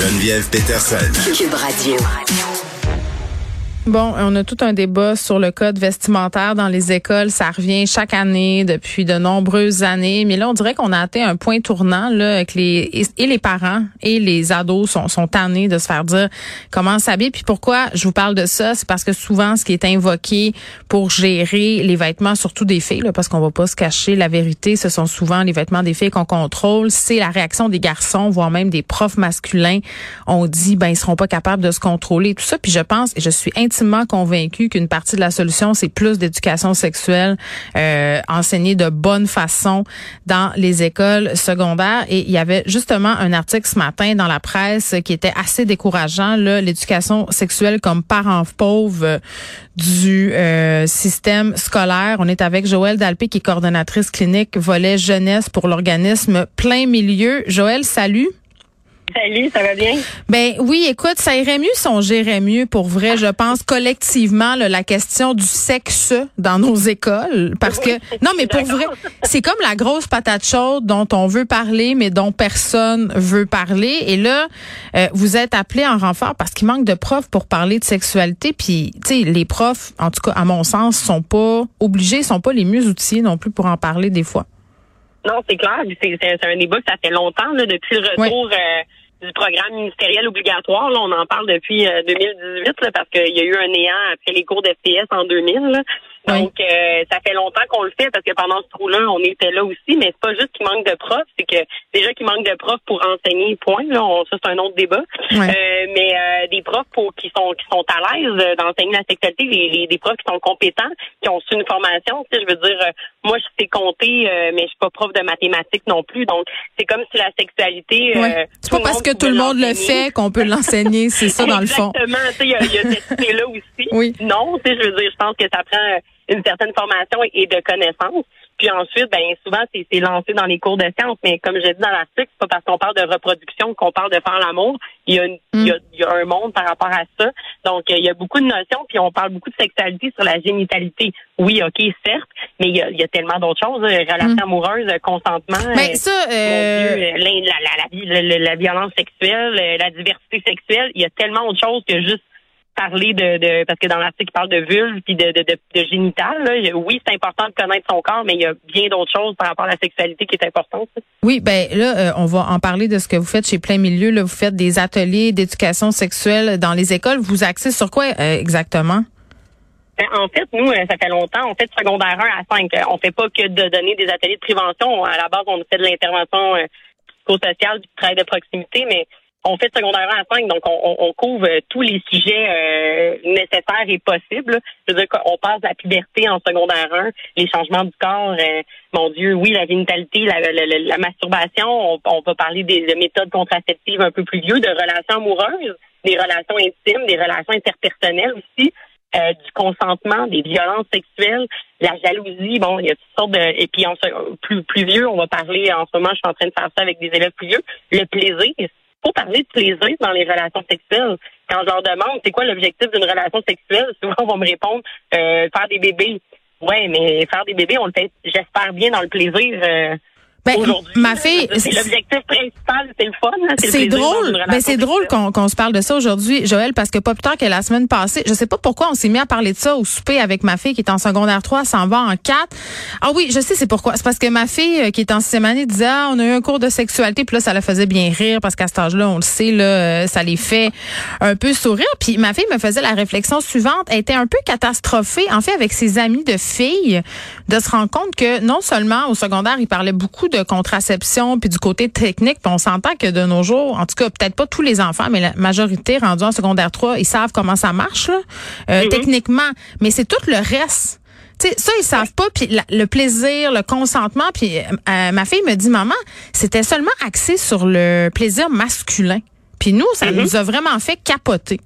Geneviève Peterson. Cube Radio. Bon, on a tout un débat sur le code vestimentaire dans les écoles. Ça revient chaque année depuis de nombreuses années. Mais là, on dirait qu'on a atteint un point tournant là, les et les parents et les ados sont, sont tannés de se faire dire comment s'habiller. Puis pourquoi je vous parle de ça, c'est parce que souvent, ce qui est invoqué pour gérer les vêtements, surtout des filles, là, parce qu'on va pas se cacher la vérité, ce sont souvent les vêtements des filles qu'on contrôle. C'est la réaction des garçons, voire même des profs masculins. On dit ben ils seront pas capables de se contrôler, tout ça. Puis je pense et je suis intimement convaincu qu'une partie de la solution, c'est plus d'éducation sexuelle euh, enseignée de bonne façon dans les écoles secondaires. Et il y avait justement un article ce matin dans la presse qui était assez décourageant, l'éducation sexuelle comme parent pauvre du euh, système scolaire. On est avec Joëlle Dalpé, qui est coordonnatrice clinique volet jeunesse pour l'organisme Plein Milieu. Joëlle, salut. Salut, ça va bien? Ben oui, écoute, ça irait mieux si on gérait mieux pour vrai, je pense, collectivement, la question du sexe dans nos écoles. Parce que, non, mais pour vrai, c'est comme la grosse patate chaude dont on veut parler, mais dont personne veut parler. Et là, euh, vous êtes appelé en renfort parce qu'il manque de profs pour parler de sexualité. Puis, tu sais, les profs, en tout cas, à mon sens, sont pas obligés, sont pas les mieux outillés non plus pour en parler des fois. Non, c'est clair. C'est un débat que ça fait longtemps, là, depuis le retour euh, du programme ministériel obligatoire. Là, on en parle depuis 2018 euh, parce qu'il y a eu un néant après les cours d'FPS en 2000. Donc, euh, ça fait longtemps qu'on le fait parce que pendant ce trou-là, on était là aussi. Mais c'est pas juste qu'il manque de profs, c'est que déjà qu'il manque de profs pour enseigner, point. Là, ça c'est un autre débat. Euh, mais euh, des profs pour qui sont qui sont à l'aise d'enseigner la sexualité, les, des profs qui sont compétents, qui ont su une formation. Tu sais, je veux dire, moi je sais compter, mais je suis pas prof de mathématiques non plus. Donc, c'est comme si la sexualité. c'est pas parce que tout le monde le fait qu'on peut l'enseigner. C'est ça dans le fond. Exactement. Tu sais, il y a, y a cette idée là aussi. Oui. Non, tu sais, je veux dire, je pense que ça prend une certaine formation et de connaissances. Puis ensuite, ben souvent, c'est lancé dans les cours de sciences. Mais comme je dis dans l'article, c'est pas parce qu'on parle de reproduction qu'on parle de faire l'amour. Il, y a il, y a, un monde par rapport à ça. Donc, il y a beaucoup de notions. Puis on parle beaucoup de sexualité sur la génitalité. Oui, OK, certes, mais il y a, il y a tellement d'autres choses. Hein, relations mm. amoureuses, consentement. Mais ça, euh... la, la, la, violence sexuelle, la diversité sexuelle, il y a tellement d'autres choses que juste parler de, parce que dans l'article il parle de vulve puis de, de, de, génital. Oui, c'est important de connaître son corps, mais il y a bien d'autres choses par rapport à la sexualité qui est importante. Oui, ben là, euh, on va en parler de ce que vous faites chez Plein Milieu. Là, vous faites des ateliers d'éducation sexuelle dans les écoles. Vous axez sur quoi euh, exactement? Ben, en fait, nous, euh, ça fait longtemps, on fait de secondaire 1 à 5. On fait pas que de donner des ateliers de prévention. À la base, on fait de l'intervention psychosociale, du travail de proximité, mais on fait secondaire à 5, donc on, couvre tous les sujets euh, nécessaires et possibles. Je veux dire qu'on passe la puberté en secondaire 1, les changements du corps, euh, mon Dieu, oui, la génitalité, la, masturbation, on, on, va parler des méthodes contraceptives un peu plus vieux, de relations amoureuses, des relations intimes, des relations interpersonnelles aussi. Euh, du consentement, des violences sexuelles, la jalousie, bon, il y a toutes sortes de et puis on, plus plus vieux, on va parler en ce moment, je suis en train de faire ça avec des élèves plus vieux, le plaisir, faut parler de plaisir dans les relations sexuelles. Quand je leur demande c'est quoi l'objectif d'une relation sexuelle, souvent on va me répondre euh, faire des bébés. Ouais, mais faire des bébés, on le fait, j'espère bien dans le plaisir. Euh, ben, ma fille, c'est l'objectif principal, c'est le fun. C'est drôle. Ben, c'est drôle qu'on se parle de ça aujourd'hui, Joël, parce que pas plus tard que la semaine passée, je sais pas pourquoi on s'est mis à parler de ça au souper avec ma fille qui est en secondaire 3, s'en va en 4. Ah oui, je sais c'est pourquoi. C'est parce que ma fille euh, qui est en sixième année disait ah, on a eu un cours de sexualité, puis là ça la faisait bien rire parce qu'à cet âge-là, on le sait là, euh, ça les fait un peu sourire. Puis ma fille me faisait la réflexion suivante, elle était un peu catastrophée en fait avec ses amis de filles de se rendre compte que non seulement au secondaire, il parlait beaucoup de contraception puis du côté technique, puis on s'entend que de nos jours, en tout cas peut-être pas tous les enfants, mais la majorité rendus en secondaire 3, ils savent comment ça marche là, euh, techniquement, mais c'est tout le reste. sais, ça, ils savent pas. Puis le plaisir, le consentement. Puis euh, ma fille me dit, maman, c'était seulement axé sur le plaisir masculin. Puis nous, ça mm-hmm. nous a vraiment fait capoter.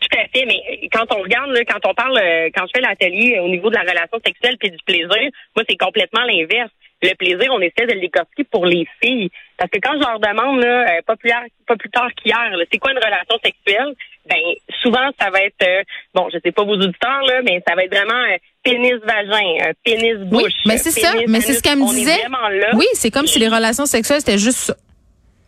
Tout à fait, mais quand on regarde, quand on parle, euh, quand je fais l'atelier au niveau de la relation sexuelle puis du plaisir, moi c'est complètement l'inverse le plaisir, on essaie de l'écorcer pour les filles. Parce que quand je leur demande, là, euh, pas, plus, pas plus tard qu'hier, c'est quoi une relation sexuelle? Ben, souvent, ça va être, euh, bon, je sais pas vos auditeurs, là, mais ça va être vraiment euh, pénis-vagin, pénis-bouche. Oui, mais c'est ça, mais c'est ce qu'elle me disait. Oui, c'est comme si les relations sexuelles, c'était juste ça.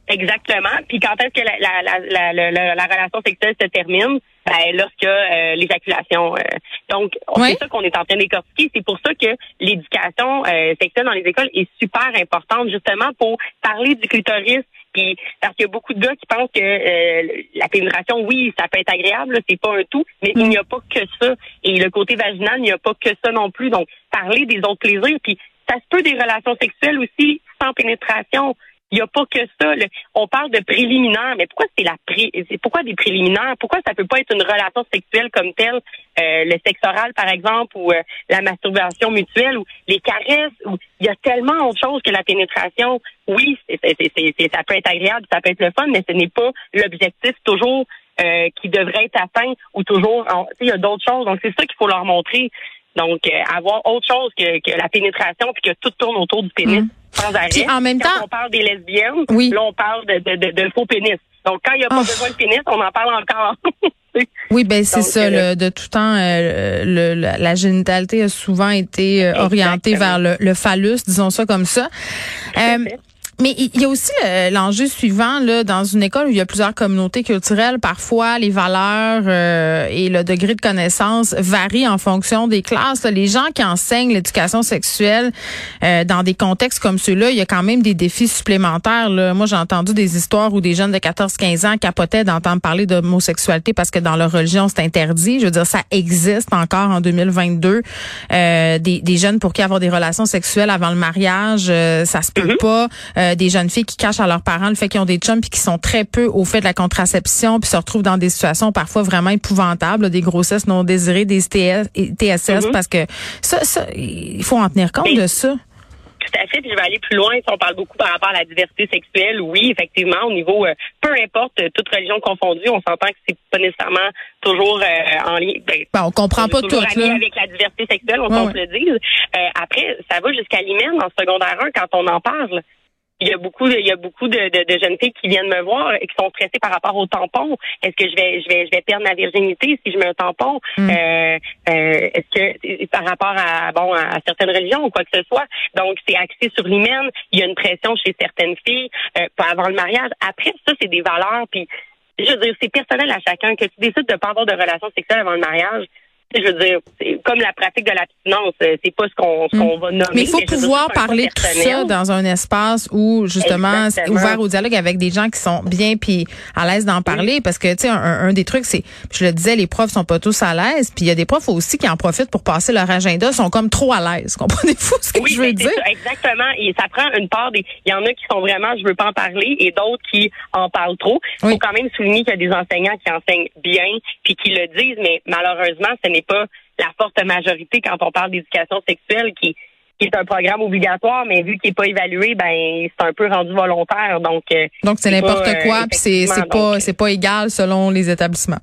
Exactement. Puis quand est-ce que la, la, la, la, la relation sexuelle se termine? Ben, lorsque euh, l'éjaculation. Euh, donc, c'est ça qu'on est en train d'écortiquer. C'est pour ça que l'éducation euh, sexuelle dans les écoles est super importante, justement, pour parler du clitoris. Puis, parce qu'il y a beaucoup de gars qui pensent que euh, la pénétration, oui, ça peut être agréable, c'est pas un tout, mais il n'y a pas que ça. Et le côté vaginal, il n'y a pas que ça non plus. Donc, parler des autres plaisirs. Puis, ça se peut des relations sexuelles aussi sans pénétration. Il n'y a pas que ça. On parle de préliminaires, mais pourquoi c'est la pré pourquoi des préliminaires? Pourquoi ça peut pas être une relation sexuelle comme telle, euh, le sexe oral, par exemple, ou euh, la masturbation mutuelle, ou les caresses, ou il y a tellement autre chose que la pénétration. Oui, c'est, ça peut être agréable, ça peut être le fun, mais ce n'est pas l'objectif toujours euh, qui devrait être atteint ou toujours il y a d'autres choses. Donc c'est ça qu'il faut leur montrer. Donc, avoir autre chose que, la pénétration puis que tout tourne autour du pénis. Mmh sans arrêt. en même quand temps, on parle des lesbiennes, oui. là on parle de, de, de, faux pénis. Donc quand il n'y a pas oh. besoin de pénis, on en parle encore. oui, ben c'est ça. Euh, de tout temps, euh, le, la, génitalité a souvent été euh, orientée vers le, le, phallus, disons ça comme ça. Mais il y a aussi euh, l'enjeu suivant là dans une école où il y a plusieurs communautés culturelles. Parfois, les valeurs euh, et le degré de connaissance varient en fonction des classes. Les gens qui enseignent l'éducation sexuelle euh, dans des contextes comme ceux-là, il y a quand même des défis supplémentaires. Là. Moi, j'ai entendu des histoires où des jeunes de 14-15 ans capotaient d'entendre parler d'homosexualité parce que dans leur religion c'est interdit. Je veux dire, ça existe encore en 2022. des, des jeunes pour qui avoir des relations sexuelles avant le mariage, ça se peut mm-hmm. pas euh, des jeunes filles qui cachent à leurs parents le fait qu'ils ont des chums puis qui sont très peu au fait de la contraception puis se retrouvent dans des situations parfois vraiment épouvantables, des grossesses non désirées, des TSS mm-hmm. parce que ça, ça, il faut en tenir compte de ça. Tout à fait. Puis je vais aller plus loin. Si on parle beaucoup par rapport à la diversité sexuelle, oui, effectivement, au niveau, euh, peu importe, euh, toute religion confondue, on s'entend que c'est pas nécessairement toujours en lien. Ben, ben, on comprend pas tout. Là. avec la diversité sexuelle, on se le dise. après, ça va jusqu'à l'hymen en secondaire 1 quand on en parle il y a beaucoup, il y a beaucoup de, de, de, jeunes filles qui viennent me voir et qui sont stressées par rapport au tampon. Est-ce que je vais, je vais, je vais perdre ma virginité si je mets un tampon? Mm. euh, euh, Est-ce que par rapport à bon à certaines religions ou quoi que ce soit Donc c'est axé sur l'hymen. Il y a une pression chez certaines filles euh, avant le mariage. Après ça, c'est des valeurs. Puis je veux dire, c'est personnel à chacun que tu décides de pas avoir de relation sexuelle avant le mariage je veux dire, c'est comme la pratique de l'abstinence, euh, c'est pas ce qu'on mm. va nommer. Mais il faut pouvoir parler de tout ça dans un espace où justement c'est ouvert au dialogue avec des gens qui sont bien puis à l'aise d'en parler parce que tu sais un, des trucs c'est je le disais les profs sont pas tous à l'aise puis il y a des profs aussi qui en profitent pour passer leur agenda sont comme trop à l'aise. Comprenez-vous ce que je veux dire? Exactement, et ça prend une part des il y en a qui sont vraiment je veux pas en parler et d'autres qui en parlent trop. Il faut quand même souligner qu'il y a des enseignants qui enseignent bien puis qui le disent mais malheureusement ce n'est pas la forte majorité quand on parle d'éducation sexuelle qui, est un programme obligatoire, mais vu qu'il n'est pas évalué, ben c'est un peu rendu volontaire. Donc euh, donc c'est n'importe euh, quoi, puis c'est c'est pas euh, c'est pas égal selon les établissements.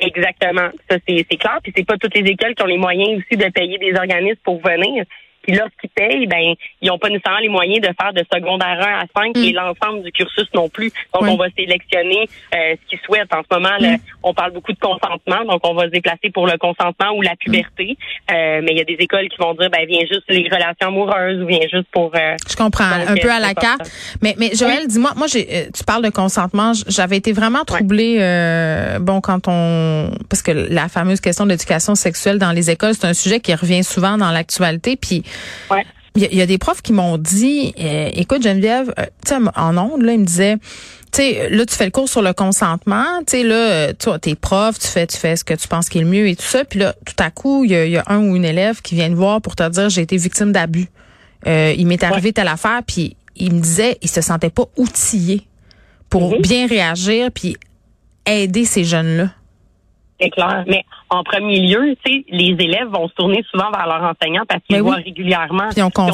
Exactement, ça c'est clair. Puis c'est pas toutes les écoles qui ont les moyens aussi de payer des organismes pour venir. Puis lorsqu'ils payent, ben ils n'ont pas nécessairement les moyens de faire de secondaire 1 à 5 et mm. l'ensemble du cursus non plus. Donc on va sélectionner euh, ce qu'ils souhaitent. En ce moment, mm. on parle beaucoup de consentement, donc on va se déplacer pour le consentement ou la puberté. Mm. Euh, mais il y a des écoles qui vont dire ben viens juste les relations amoureuses ou viens juste pour. Euh, Je comprends un peu à la carte. Mais mais Joël, dis-moi, moi, j'ai tu parles de consentement. J'avais été vraiment troublée. bon quand on parce que la fameuse question de l'éducation sexuelle dans les écoles, c'est un sujet qui revient souvent dans l'actualité. Puis il y, a des profs qui m'ont dit, euh, écoute Geneviève, euh, en ondes, là, ils me disaient, tu sais, là, tu fais le cours sur le consentement, tu sais, là, euh, tu t'es prof, tu fais, tu fais ce que tu penses qui est le mieux et tout ça, puis là, tout à coup, il y a, un ou une élève qui vient te voir pour te dire, j'ai été victime d'abus. il m'est arrivé telle affaire, puis il me disait, il se sentait pas outillé pour mm-hmm. bien réagir, puis aider ces jeunes-là c'est clair. Mais en premier lieu, tu sais, les élèves vont se tourner souvent vers leurs enseignants parce qu'ils voient régulièrement. Puis en tant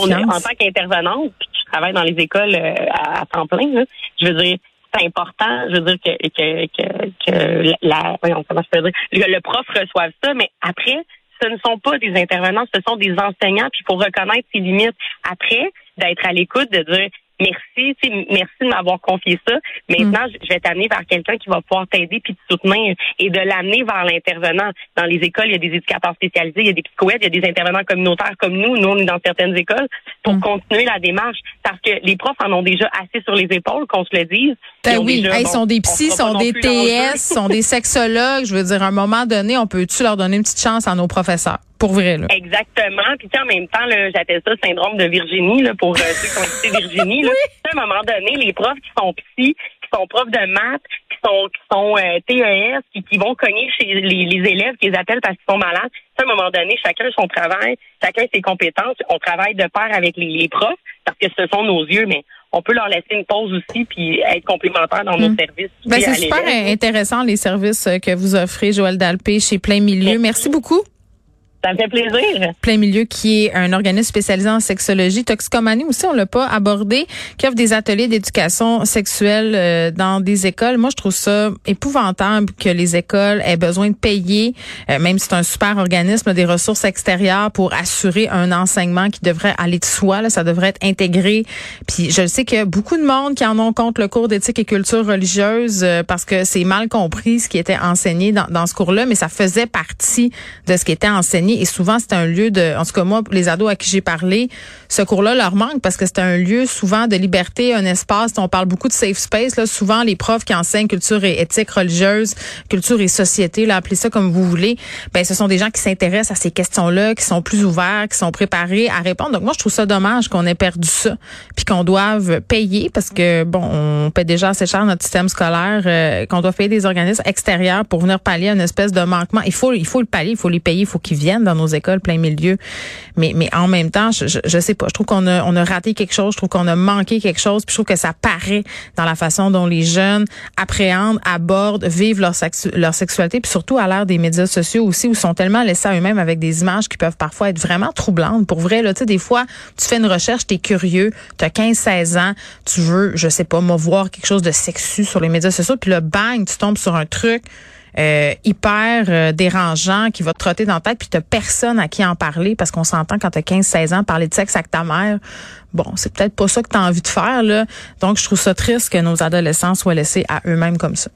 qu'intervenante, puis tu travailles dans les écoles euh, à, temps plein, je veux dire, c'est important, je veux dire que que que, que la, voyons, comment je peux dire, le, prof reçoive ça, mais après, ce ne sont pas des intervenants, ce sont des enseignants, puis il faut reconnaître ses limites. Après, d'être à l'écoute, de dire merci, merci de m'avoir confié ça. Maintenant, mm. je vais t'amener vers quelqu'un qui va pouvoir t'aider puis te soutenir et de l'amener vers l'intervenant. Dans les écoles, il y a des éducateurs spécialisés, il y a des psychoèdes, il y a des intervenants communautaires comme nous. Nous, on est dans certaines écoles pour mm. continuer la démarche parce que les profs en ont déjà assez sur les épaules, qu'on se le dise. Ben oui, ils sont des psys, sont des TS, sont des sexologues. Je veux dire, à un moment donné, on peut-tu leur donner une petite chance à nos professeurs? Pour vrai, là. Exactement. Puis en même temps, j'appelle ça le syndrome de Virginie, là, pour euh, ceux qui ont écouté Virginie. Là. À un moment donné, les profs qui sont psy, qui sont profs de maths, qui sont qui sont euh, TES, qui, qui vont cogner chez les, les élèves qui les appellent parce qu'ils sont malades. À un moment donné, chacun son travail, chacun ses compétences. On travaille de pair avec les, les profs parce que ce sont nos yeux, mais on peut leur laisser une pause aussi puis être complémentaire dans nos hmm. services. Ben, c'est super intéressant les services que vous offrez, Joël Dalpé, chez Plein Milieu. Merci beaucoup. Ça me fait plaisir. Plein Milieu, qui est un organisme spécialisé en sexologie, toxicomanie aussi, on l'a pas abordé, qui offre des ateliers d'éducation sexuelle euh, dans des écoles. Moi, je trouve ça épouvantable que les écoles aient besoin de payer, euh, même si c'est un super organisme, des ressources extérieures pour assurer un enseignement qui devrait aller de soi. Là, ça devrait être intégré. Puis je sais a beaucoup de monde qui en ont contre le cours d'éthique et culture religieuse euh, parce que c'est mal compris ce qui était enseigné dans, dans ce cours-là, mais ça faisait partie de ce qui était enseigné et souvent c'est un lieu de, en tout cas moi, les ados à qui j'ai parlé, ce cours-là leur manque parce que c'est un lieu souvent de liberté, un espace. On parle beaucoup de safe space. Là, souvent les profs qui enseignent culture et éthique religieuse, culture et société, là, appelez ça comme vous voulez. Ben ce sont des gens qui s'intéressent à ces questions-là, qui sont plus ouverts, qui sont préparés à répondre. Donc moi je trouve ça dommage qu'on ait perdu ça, puis qu'on doive payer parce que bon, on paie déjà assez cher notre système scolaire, euh, qu'on doit payer des organismes extérieurs pour venir pallier une espèce de manquement. Il faut, il faut le pallier, il faut les payer, il faut qu'ils viennent dans nos écoles plein milieu. Mais, mais en même temps, je, je, sais pas. Je trouve qu'on a, on a raté quelque chose. Je trouve qu'on a manqué quelque chose. Puis je trouve que ça paraît dans la façon dont les jeunes appréhendent, abordent, vivent leur, leur sexualité. Puis surtout à l'ère des médias sociaux aussi, où ils sont tellement laissés à eux-mêmes avec des images qui peuvent parfois être vraiment troublantes. Pour vrai, là, tu sais, des fois, tu fais une recherche, tu es curieux, tu as 15-16 ans, tu veux, je sais pas, moi, voir quelque chose de sexu sur les médias sociaux. Puis le bang, tu tombes sur un truc euh, hyper euh, dérangeant qui va te trotter dans la tête puis t'as personne à qui en parler parce qu'on s'entend quand t'as 15-16 ans parler de sexe avec ta mère. Bon, c'est peut-être pas ça que t'as envie de faire là. Donc je trouve ça triste que nos adolescents soient laissés à eux-mêmes comme ça.